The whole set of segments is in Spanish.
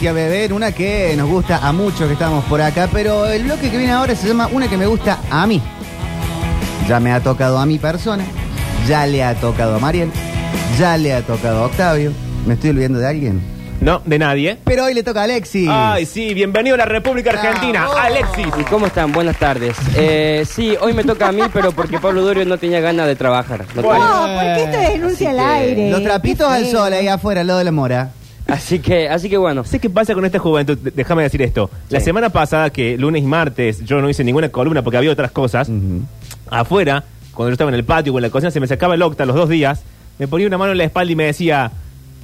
y a beber, una que nos gusta a muchos que estamos por acá, pero el bloque que viene ahora se llama una que me gusta a mí. Ya me ha tocado a mi persona, ya le ha tocado a Mariel, ya le ha tocado a Octavio. ¿Me estoy olvidando de alguien? No, de nadie. Pero hoy le toca a Alexis. Ay, sí, bienvenido a la República Argentina, Bravo. Alexis. ¿Y cómo están? Buenas tardes. Eh, sí, hoy me toca a mí, pero porque Pablo Durio no tenía ganas de trabajar. No tenía- No, porque esto es denuncia Así al que- aire. Los trapitos al sol ahí afuera, al lado de la mora. Así que, así que bueno. ¿Sé qué pasa con esta juventud? Déjame decir esto. La Sí. semana pasada, que lunes y martes yo no hice ninguna columna porque había otras cosas, afuera, cuando yo estaba en el patio o en la cocina, se me sacaba el octa los dos días, me ponía una mano en la espalda y me decía...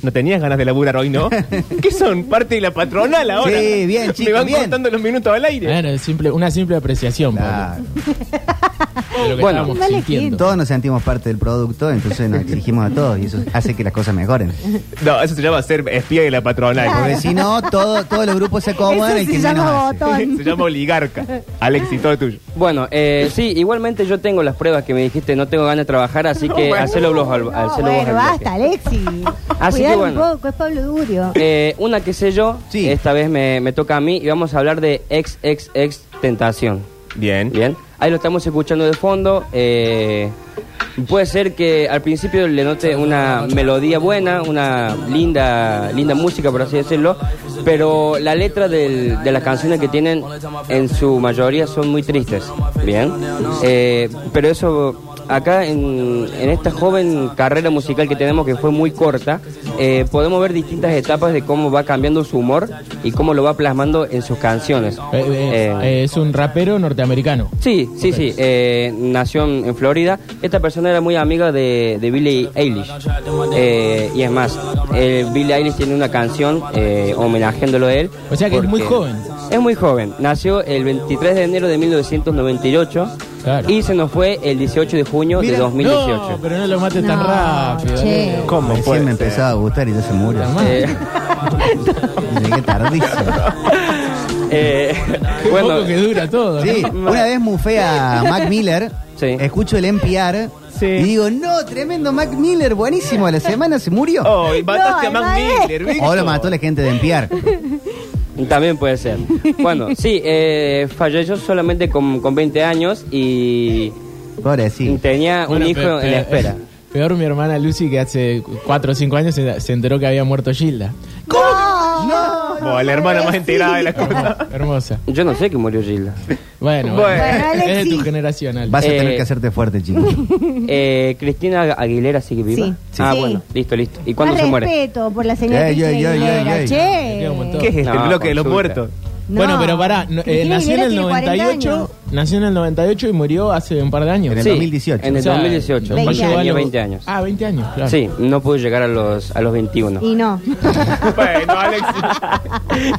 ¿No tenías ganas de laburar hoy, no? ¿Qué son? ¿Parte de la patronal ahora? Sí, bien, Me chicos, van bien. contando los minutos al aire. Bueno, simple, una simple apreciación Claro. Pablo, de lo que Bueno. estábamos Vale, sintiendo. Todos nos sentimos parte del producto, entonces nos exigimos a todos y eso hace que las cosas mejoren. No, eso se llama ser espía de la patronal. Porque si no, todo, todos los grupos se acomodan Eso el se que llama menos hace. botón. se llama oligarca. Alexis, todo tuyo. Bueno, eh, sí, igualmente yo tengo las pruebas que me dijiste, no tengo ganas de trabajar, así que bueno. hacelo vos al, No, hacelo vos bueno, al bloque. basta, Alexi. Así Bueno. un poco, es Pablo Durio. Eh, una que sé yo, Sí. esta vez me, me toca a mí y vamos a hablar de ex, ex, ex tentación. Bien. Bien, ahí lo estamos escuchando de fondo. eh, puede ser que al principio le note una melodía buena, una linda, linda música, por así decirlo, pero la letra del- de las canciones que tienen en su mayoría son muy tristes. Bien, Eh, pero eso acá en, en esta joven carrera musical que tenemos que fue muy corta, eh, podemos ver distintas etapas de cómo va cambiando su humor y cómo lo va plasmando en sus canciones. Eh, eh, Eh, eh, es un rapero norteamericano. Sí, sí, sí. eh, nació en Florida. Esta persona era muy amiga de, de Billie Eilish. Y es más, Billie Eilish tiene una canción homenajeándolo a él. O sea que es muy joven. Es muy joven. Nació el 23 de enero de 1998 Claro. y se nos fue el 18 de junio Mira, de 2018. No, pero no lo mates tan No, rápido. che. ¿Cómo puede me ser? empezaba a gustar y ya se murió. Eh, Llegué tardísimo. eh, Qué bueno, poco que dura todo. Sí, ¿no? una vez mufé a Mac Miller, Sí. escucho el NPR Sí. y digo, no, tremendo Mac Miller, buenísimo, a la semana se murió. Oh, y mataste No, a Mac Miller. O lo mató la gente de NPR. También puede ser. Bueno, sí, eh, falleció solamente con, con 20 años y Pobre, sí. tenía Bueno, un hijo pe- en la pe- espera. Peor mi hermana Lucy que hace 4 o 5 años se, se enteró que había muerto Gilda. No, Bueno, la hermana más enterada de la cosa. Hermosa. Yo no sé que murió Gilda. Bueno, Bueno. bueno, es de Alexis. tu generación, Ale. Vas a Eh, tener que hacerte fuerte, chico. Eh, Cristina Aguilera sigue viva. Sí. Ah, Sí. bueno, listo, listo. ¿Y cuándo Más se muere? respeto por la señora Ey, Cristina ey, ey, Aguilera, ey. che. Queda un montón. ¿Qué es este No, bloque de los consulta. muertos? No. Bueno, pero pará, no, eh, Cristina nació en el Aguilera tiene 40 98, años. Nació en el 98 y murió hace un par de años. En el Sí, 2018. En el O sea, 2018. 20 Tenía años. 20 años. Ah, 20 años, claro. Sí, no pudo llegar a los, a los 21. Y no. Bueno, Alexis.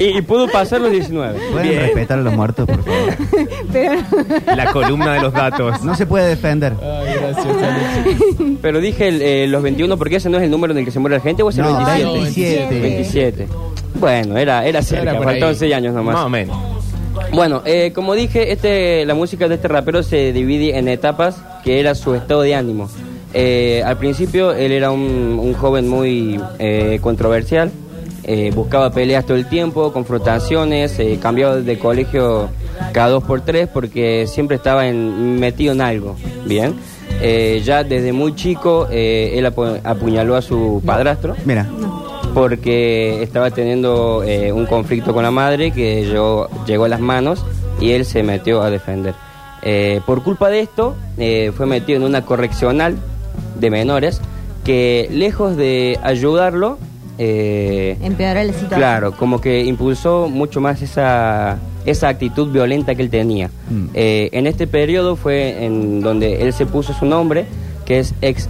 y, y pudo pasar los 19. ¿Pueden Bien. respetar a los muertos, por favor? Pero La columna de los datos. No se puede defender. Ay, gracias, Alexis. Pero dije el, eh, los 21 porque ese no es el número en el que se muere la gente o es el No, 27. 27. 27. Bueno, era, era cerca, por faltaban ahí. 6 años nomás. Más o menos. Bueno, eh, como dije, este, la música de este rapero se divide en etapas, que era su estado de ánimo. Eh, al principio él era un, un joven muy eh, controversial, eh, buscaba peleas todo el tiempo, confrontaciones, eh, cambiaba de colegio cada dos por tres porque siempre estaba en- metido en algo, ¿bien? Eh, ya desde muy chico eh, él apu- apuñaló a su padrastro Mira, porque estaba teniendo eh, un conflicto con la madre que llegó, llegó a las manos y él se metió a defender. Eh, por culpa de esto, eh, fue metido en una correccional de menores que lejos de ayudarlo, eh, empeoró la situación. Claro, como que impulsó mucho más esa, esa actitud violenta que él tenía. Mm. Eh, en este periodo fue en donde él se puso su nombre, que es ex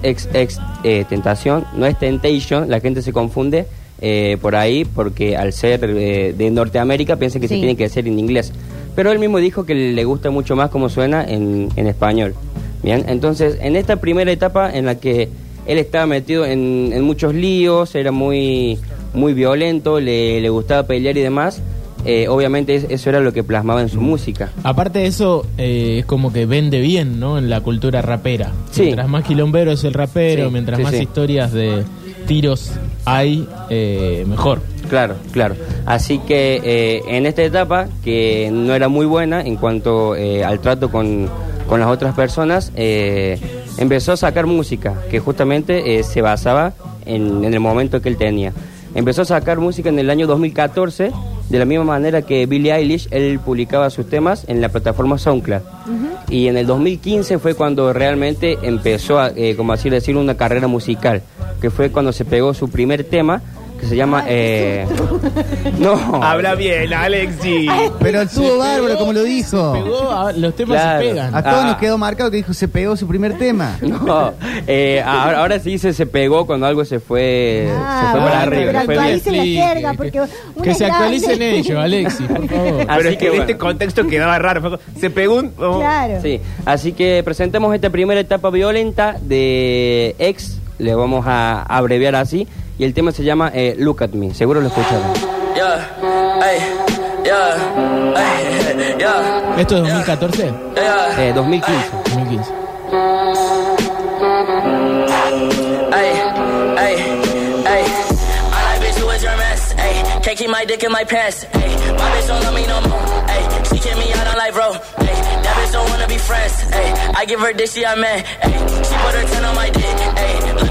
eh, Tentación, no es Temptation, la gente se confunde eh, por ahí porque al ser eh, de Norteamérica piensa que se Sí. tiene que decir en inglés. Pero él mismo dijo que le gusta mucho más cómo suena en, en español. Bien, entonces en esta primera etapa en la que él estaba metido en, en muchos líos, era muy, muy violento, le, le gustaba pelear y demás, eh, obviamente es- eso era lo que plasmaba en su música. Aparte de eso, eh, es como que vende bien, ¿no? En la cultura rapera. Sí. Mientras más quilombero es el rapero, Sí, mientras sí, más historias de tiros hay, eh, mejor. Claro, claro. Así que en esta etapa, que no era muy buena en cuanto al trato con, con las otras personas, empezó a sacar música que justamente se basaba en, en el momento que él tenía. Empezó a sacar música en el año 2014, de la misma manera que Billie Eilish, él publicaba sus temas en la plataforma SoundCloud. Y en el 2015 fue cuando realmente empezó, a, eh, como así decir, una carrera musical, que fue cuando se pegó su primer tema, que se llama... eh, no, Habla bien, Alexi. Pero estuvo bárbaro, como lo dijo. Pegó, a- los temas Claro. se pegan. A todos Ah. nos quedó marcado que dijo se pegó su primer tema. No, eh, ahora, ahora sí se, se pegó cuando algo se fue, Ah, se fue para bueno, arriba. pero fue bien. actualicen la jerga, que- porque que, una que es se actualicen ellos, Alexis, por favor. Así Pero es que, que en bueno. este contexto quedaba raro. Fue como- Se pegó un. oh, Claro. Sí, así que presentamos esta primera etapa violenta de Ex, le vamos a abreviar así, y el tema se llama eh, Look at Me, seguro lo escucharon. Yeah, ay, yeah, ay, yeah, ¿Esto es 2014? yeah, Eh, 2015. 2015. ay, ay, ay. I like bitch who is your mess, ay. Can't keep my dick in my pants, ay. My bitch don't love me no more, ay. She kick me out on life, bro, ay. That bitch don't wanna be friends, ay. I give her dick, she a man, ay. She put her 10 on my dick, ay.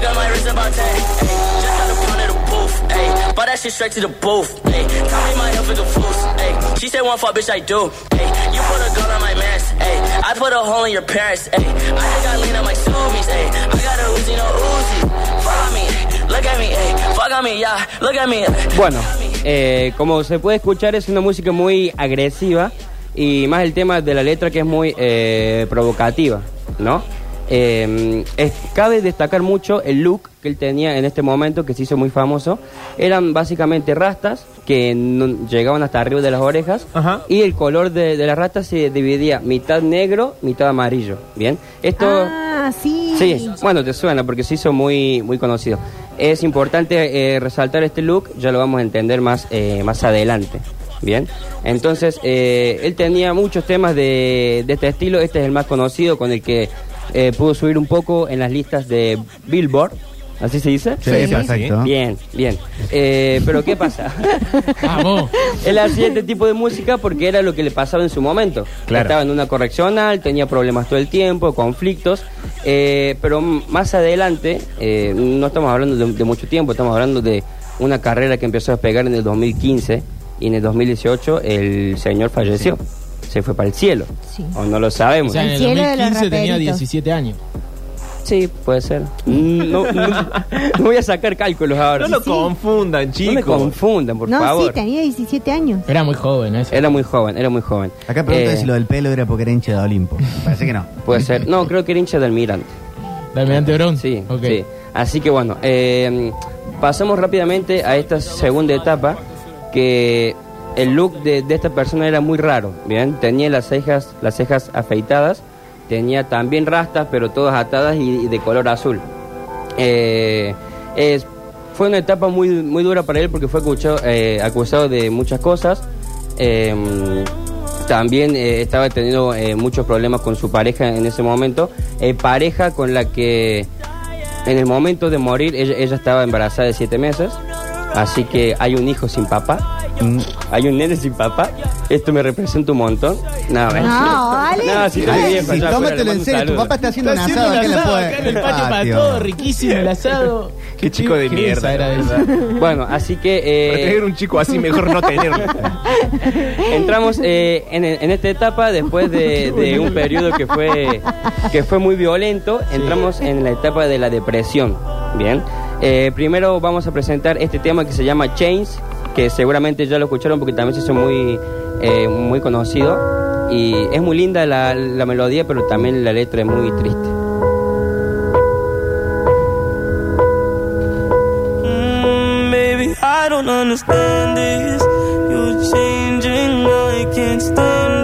That shit straight to the booth, ay. Tell me my health is a fool, ay. She said one fuck, bitch, I do, ay. You put a gun on my mask, ay. I put a hole in your parents, ay. I just got lean on my zoomies, ay. I got a Uzi, no Uzi. Follow me, look at me, ay. Fuck on me, yeah. Look at me. Bueno, eh, como se puede escuchar es una música muy agresiva y más el tema de la letra que es muy eh, provocativa, ¿no? Eh, es- cabe destacar mucho el look que él tenía en este momento que se hizo muy famoso. Eran básicamente rastas que no- llegaban hasta arriba de las orejas Ajá. y el color de, de las rastas se dividía mitad negro, mitad amarillo. Bien, esto Ah, sí. Sí, bueno, te suena porque se hizo muy, muy conocido. Es importante eh, resaltar este look, ya lo vamos a entender más, eh, más adelante. Bien, entonces eh, él tenía muchos temas de, de este estilo, este es el más conocido con el que eh, pudo subir un poco en las listas de Billboard, ¿así se dice? Sí, Sí. Bien, bien. Eh, pero ¿qué pasa? Vamos. Él hacía este tipo de música porque era lo que le pasaba en su momento. Claro. Estaba en una correccional, tenía problemas todo el tiempo, conflictos, eh, pero más adelante, eh, no estamos hablando de, de mucho tiempo, estamos hablando de una carrera que empezó a pegar en el 2015 y en el 2018 el señor falleció. Se fue para el cielo. Sí. O no lo O sabemos. sea, en el El cielo de los 2015 tenía raperitos. 17 años. Sí, puede ser. No, no- no voy a sacar cálculos ahora. No lo confundan, No chicos. me confundan, por no, favor. sí, tenía 17 años. Era muy joven eso. Era muy joven, era muy joven. Acá pregunta Eh, si lo del pelo era porque era hincha de Olimpo. Parece que no. Puede ser. No, creo que era hincha del Almirante. De Almirante Brown. Sí, Ok. sí. Así que bueno, eh, pasamos rápidamente a esta segunda etapa que el look de, esta persona era muy raro, tenía las cejas, las cejas afeitadas, tenía también rastas, pero todas atadas y, de color azul. Eh, fue una etapa muy, muy dura para él porque fue acusado, eh, acusado de muchas cosas. Eh, también eh, estaba teniendo muchos problemas con su pareja en ese momento. Pareja con la que en el momento de morir ella estaba embarazada de siete meses. Así que hay un hijo sin papá. Mm. Hay un nene sin papá. Esto me representa un montón. No, No, Ale. No, si estoy viejo, sí, ya, tómatelo en un serio. Tu papá está haciendo un Está asado haciendo acá un asado acá en el patio para todo, riquísimo el asado. Qué chico de qué mierda. Bueno, así que eh, Para tener un chico así, mejor no tenerlo. entramos eh, en, en esta etapa después de, de un periodo que fue que fue muy violento. Entramos en la etapa de la depresión. Bien. Eh, primero vamos a presentar este tema que se llama Chains, que seguramente ya lo escucharon porque también se hizo muy eh, muy conocido y es muy linda la, melodía, pero también la letra es muy triste. Mm, I don't understand this. Changing, I can't stand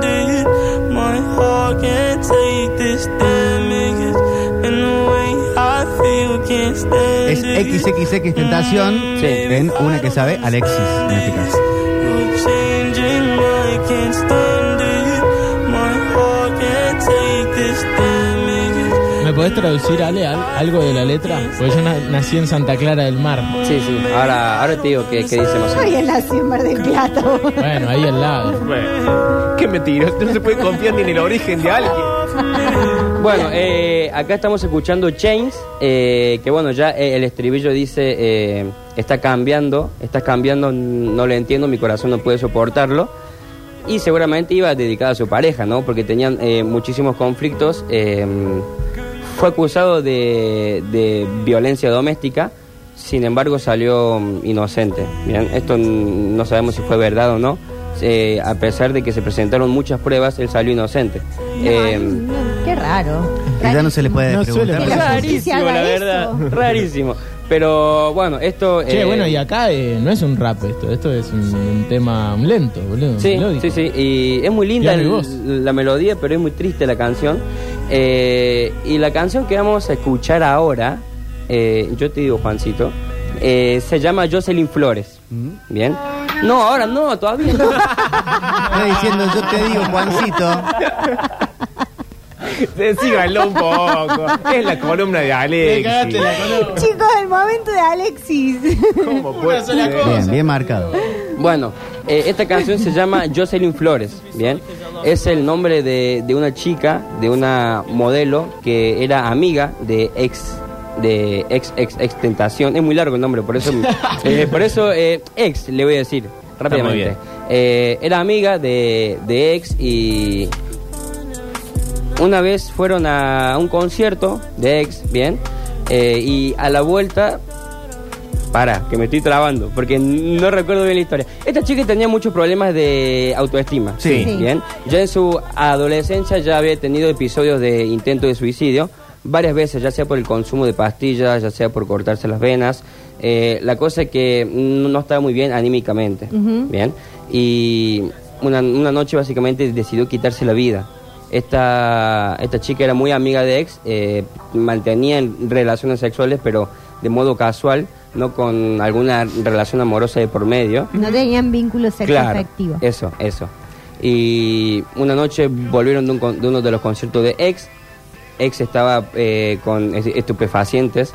Es. XXX Tentación Sí. en una que sabe Alexis, en este caso. Me ¿Me podés traducir, Ale, al- algo de la letra? Porque yo na- nací en Santa Clara del Mar. Sí, sí. Ahora, ahora te digo qué, qué dice más o menos. en la en Mar del Plata. Bueno, ahí al lado. Bueno, qué mentira. Usted no se puede confiar ni en el origen de alguien. Bueno, eh, acá estamos escuchando Chains, eh, que bueno, ya eh, el estribillo dice, eh, está cambiando, está cambiando, no lo entiendo, mi corazón no puede soportarlo. Y seguramente iba dedicada a su pareja, ¿no? Porque tenían eh, muchísimos conflictos. eh, fue acusado de, de violencia doméstica, sin embargo salió mm, inocente. Bien, esto no sabemos si fue verdad o no. Eh, a pesar de que se presentaron muchas pruebas, él salió inocente. Eh, raro. Ya no se le puede No suele preguntar. pasar. Rarísimo, haga la verdad. Rarísimo. Pero bueno, esto. Che, eh, bueno, y acá eh, no es un rap esto, esto es un, un tema lento, boludo. Sí, melódico. sí, sí. Y es muy linda Piano y el- voz. la melodía, pero es muy triste la canción. Eh, y la canción que vamos a escuchar ahora, eh, yo te digo, Juancito, eh, se llama Jocelyn Flores. ¿Bien? No, ahora no, todavía no. Está diciendo, yo te digo, Juancito. Síganlo un poco. Es la columna de cagaste Alexis. la columna. Chicos, el momento de Alexis. ¿Cómo puede sola ser? cosa. Bien, bien marcado. Bueno, eh, esta canción se llama Jocelyn Flores, ¿bien? Es el nombre de, de una chica, de una modelo que era amiga de ex de ex ex ex tentación es muy largo el nombre por eso eh, por eso eh, ex le voy a decir rápidamente bien. Eh, era amiga de, de ex y una vez fueron a un concierto de ex bien Eh, y a la vuelta para, que me estoy trabando, porque no recuerdo bien la historia. Esta chica tenía muchos problemas de autoestima. Sí. Sí. Bien. Ya en su adolescencia ya había tenido episodios de intento de suicidio, varias veces, ya sea por el consumo de pastillas, ya sea por cortarse las venas. Eh, la cosa es que no estaba muy bien anímicamente. Ujú. Bien. Y una, una noche básicamente decidió quitarse la vida. Esta, esta chica era muy amiga de ex, eh, mantenía relaciones sexuales, pero de modo casual, no con alguna relación amorosa de por medio. No tenían vínculo sexo Claro, afectivo. eso, eso. Y una noche volvieron de, un de uno de los conciertos de ex. Ex estaba eh, con es- estupefacientes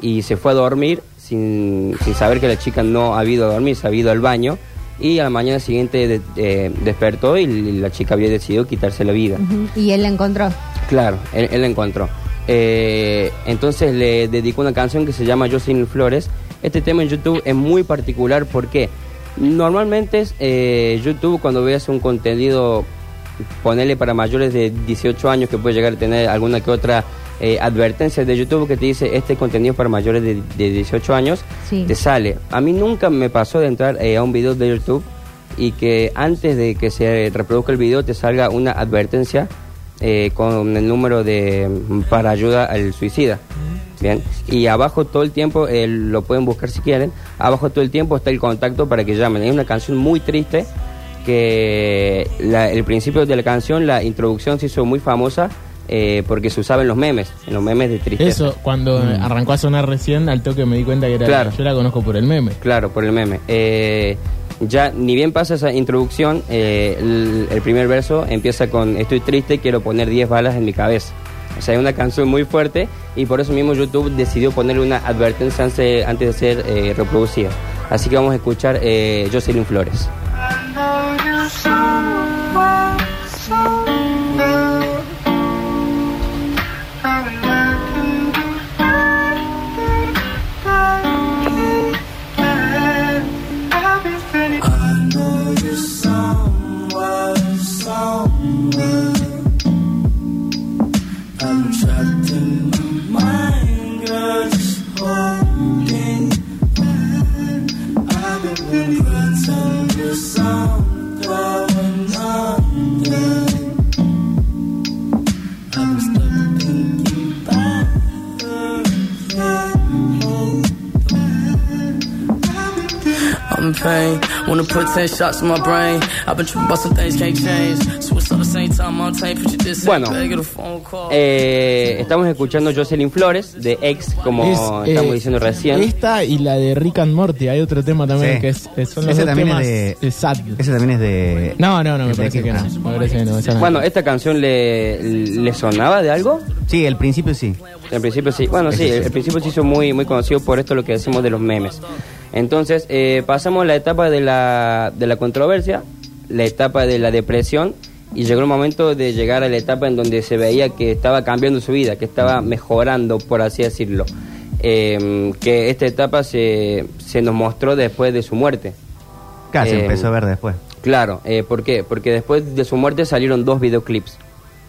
y se fue a dormir sin, sin saber que la chica no ha ido a dormir, se ha ido al baño. Y a la mañana siguiente de- eh, despertó y la chica había decidido quitarse la vida. Y él la encontró. Claro, él, él la encontró. Eh, entonces le dedicó una canción que se llama Jocelyn Flores. Este tema en YouTube es muy particular porque normalmente eh, YouTube cuando veas un contenido, ponele para mayores de 18 años que puede llegar a tener alguna que otra eh, advertencia de YouTube que te dice este contenido para mayores de, de 18 años, Sí. te sale. A mí nunca me pasó de entrar eh, a un video de YouTube y que antes de que se reproduzca el video te salga una advertencia eh, con el número de mm, para ayuda al suicida. Bien, y abajo todo el tiempo, eh, lo pueden buscar si quieren, abajo todo el tiempo está el contacto para que llamen. Es una canción muy triste que la- el principio de la canción, la introducción se hizo muy famosa eh, porque se usaba en los memes, en los memes de tristeza. Eso, cuando eh, arrancó a sonar recién, al toque me di cuenta que era. Claro. Yo la conozco por el meme. Claro, por el meme. Eh, ya ni bien pasa esa introducción, eh, el, el primer verso empieza con Estoy triste, quiero poner 10 balas en mi cabeza. O sea, es una canción muy fuerte y por eso mismo YouTube decidió ponerle una advertencia antes, antes de ser eh, reproducida. Así que vamos a escuchar eh, Jocelyn Flores. Wanna put 10 shots in my brain. I've been tripping about some things can't change. Switch up the same time, I'm tape, put you this Bueno. Eh, estamos escuchando Jocelyn Flores de Ex, como Es, estamos eh, diciendo recién. Esta y la de Rick and Morty. Hay otro tema también Sí. que es, que son los Ese dos también temas es de- sad. Ese también es de. No, no, no, me ¿De parece que no. Me parece que no. esa no. Bueno, ¿esta canción le, le sonaba de algo? Sí, el principio sí. Al principio sí. Bueno, sí. al principio se hizo muy, muy conocido por esto lo que decimos de los memes. Entonces, eh, pasamos a la etapa de la, de la controversia, la etapa de la depresión, y llegó el momento de llegar a la etapa en donde se veía que estaba cambiando su vida, que estaba mejorando, por así decirlo. Eh, que esta etapa se, se nos mostró después de su muerte. Casi Eh, empezó a ver después. Claro, eh, ¿por qué? Porque después de su muerte salieron dos videoclips.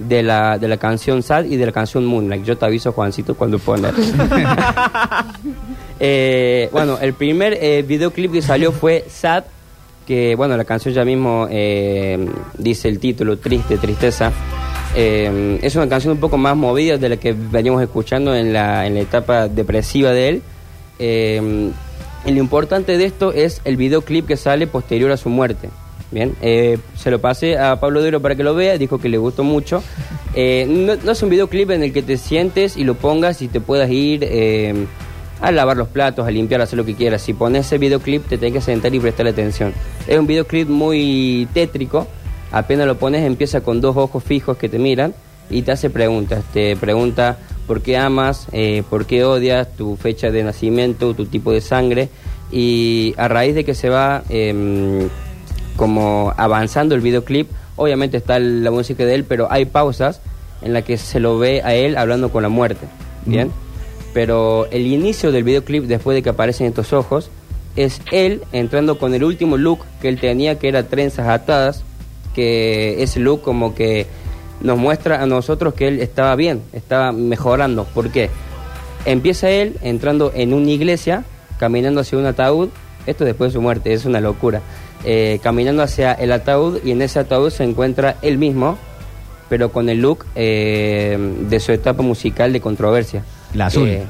De la, de la canción Sad y de la canción Moonlight. Yo te aviso, Juancito, cuando pueda. Eh, bueno, el primer eh, videoclip que salió fue Sad, que bueno, la canción ya mismo eh, dice el título, Triste, Tristeza. Eh, es una canción un poco más movida de la que veníamos escuchando en la, en la etapa depresiva de él. Eh, y lo importante de esto es el videoclip que sale posterior a su muerte. Bien, eh, se lo pasé a Pablo Duro para que lo vea, dijo que le gustó mucho. Eh, no, es un videoclip en el que te sientes y lo pongas y te puedas ir eh, a lavar los platos, a limpiar, a hacer lo que quieras. Si pones ese videoclip te tienes que sentar y prestar atención. Es un videoclip muy tétrico, apenas lo pones empieza con dos ojos fijos que te miran y te hace preguntas. Te pregunta por qué amas, por qué odias, tu fecha de nacimiento, tu tipo de sangre. Y a raíz de que se va em, como avanzando el videoclip, obviamente está la música de él, pero hay pausas en las que se lo ve a él hablando con la muerte. Bien. Pero el inicio del videoclip, después de que aparecen estos ojos, es él entrando con el último look que él tenía, que era trenzas atadas, que ese look como que nos muestra a nosotros que él estaba bien, estaba mejorando. ¿Por qué? Empieza él entrando en una iglesia, caminando hacia un ataúd, esto después de su muerte, es una locura, Eh, caminando hacia el ataúd y en ese ataúd se encuentra él mismo, pero con el look eh, de su etapa musical de controversia. La azul. Eh,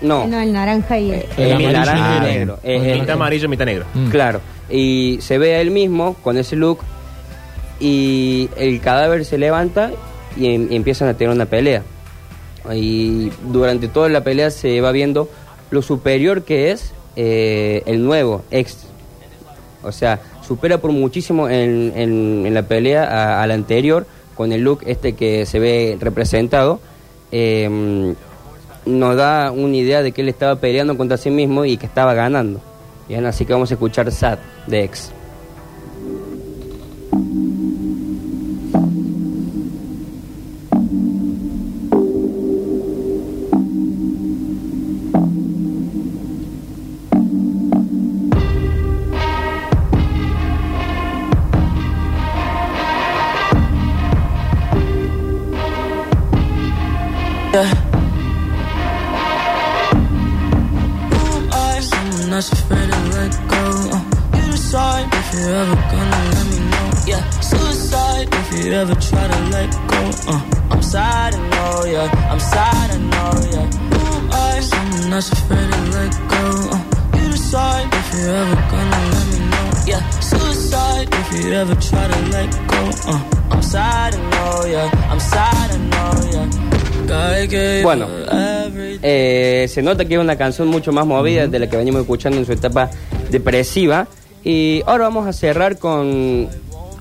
no, No, el naranja y el... El el amarillo naranja y y negro. Con eh, Mitad amarillo, mitad negro. Mm. Claro, y se ve a él mismo con ese look y el cadáver se levanta y, em- y empiezan a tener una pelea. Y durante toda la pelea se va viendo lo superior que es eh, el nuevo ex. O sea, supera por muchísimo en, en- la pelea a, la anterior con el look este que se ve representado. Eh, nos da una idea de que él estaba peleando contra sí mismo y que estaba ganando. Bien, así que vamos a escuchar Sad de Ex. I know, yeah. I'm sad, I know, yeah. Who am I? Someone that's afraid to let go. Uh, you decide if you're ever gonna let me know. Yeah, suicide if you ever try to let go. Uh, I'm sad, I know, yeah. I'm sad, I know, yeah. God gave Bueno. Eh, se nota que es una canción mucho más movida de la que venimos escuchando en su etapa depresiva. Y ahora vamos a cerrar con,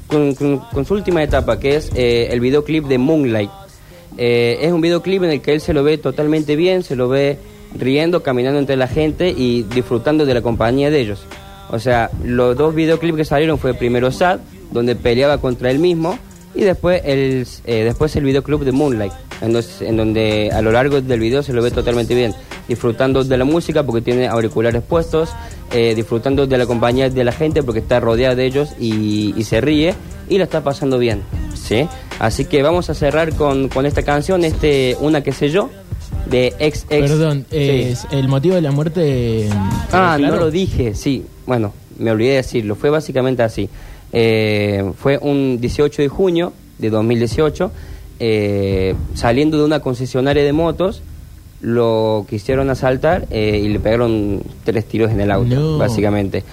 con, con- con su última etapa, que es eh, el videoclip de Moonlight. Eh, es un videoclip en el que él se lo ve totalmente bien, se lo ve riendo, caminando entre la gente y disfrutando de la compañía de ellos. O sea, los dos videoclips que salieron fue primero Sad, donde peleaba contra él mismo, y después el, eh, después el videoclip de Moonlight, en, donde a lo largo del video se lo ve totalmente bien, disfrutando de la música porque tiene auriculares puestos, eh, disfrutando de la compañía de la gente porque está rodeada de ellos y, y se ríe y la está pasando bien, ¿sí? Así que vamos a cerrar con, con esta canción, este Una que sé yo, de ex ex. Perdón, eh, el motivo de la muerte. Ah, claro? no lo dije, sí. Bueno, me olvidé de decirlo. Fue básicamente así. Eh, fue un 18 de junio de 2018, eh, saliendo de una concesionaria de motos, lo quisieron asaltar eh, y le pegaron tres tiros en el auto, No. básicamente.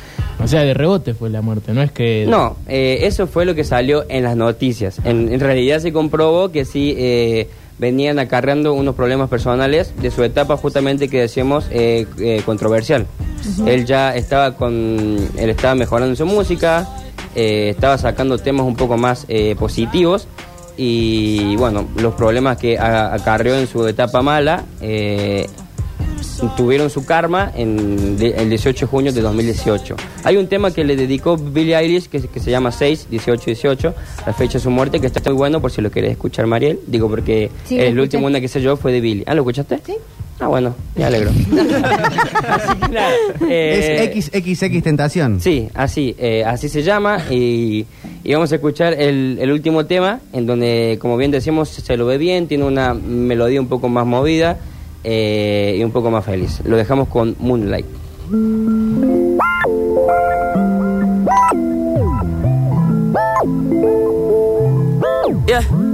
O sea, de rebote fue la muerte, no es que... No, eh, eso fue lo que salió en las noticias. En, en realidad se comprobó que sí eh, venían acarreando unos problemas personales de su etapa justamente que decíamos eh, eh, controversial. Él ya estaba con, él estaba mejorando su música, eh, estaba sacando temas un poco más eh, positivos y bueno, los problemas que acarreó en su etapa mala. eh, tuvieron su karma en de- el 18 de junio de 2018. Hay un tema que le dedicó Billie Eilish que, que se llama 6, 18, 18, la fecha de su muerte, que está muy bueno por si lo querés escuchar, Mariel. Digo, porque Sí, el escuché. último una que sé yo fue de Billie. ¿Ah, lo escuchaste? Sí. Ah, bueno, me alegro. así que nada, eh, es XXX Tentación. Sí, así, eh, así se llama y, y vamos a escuchar el, el, último tema en donde, como bien decimos, se lo ve bien, tiene una melodía un poco más movida eh, y un poco más feliz. Lo dejamos con Moonlight. Yeah.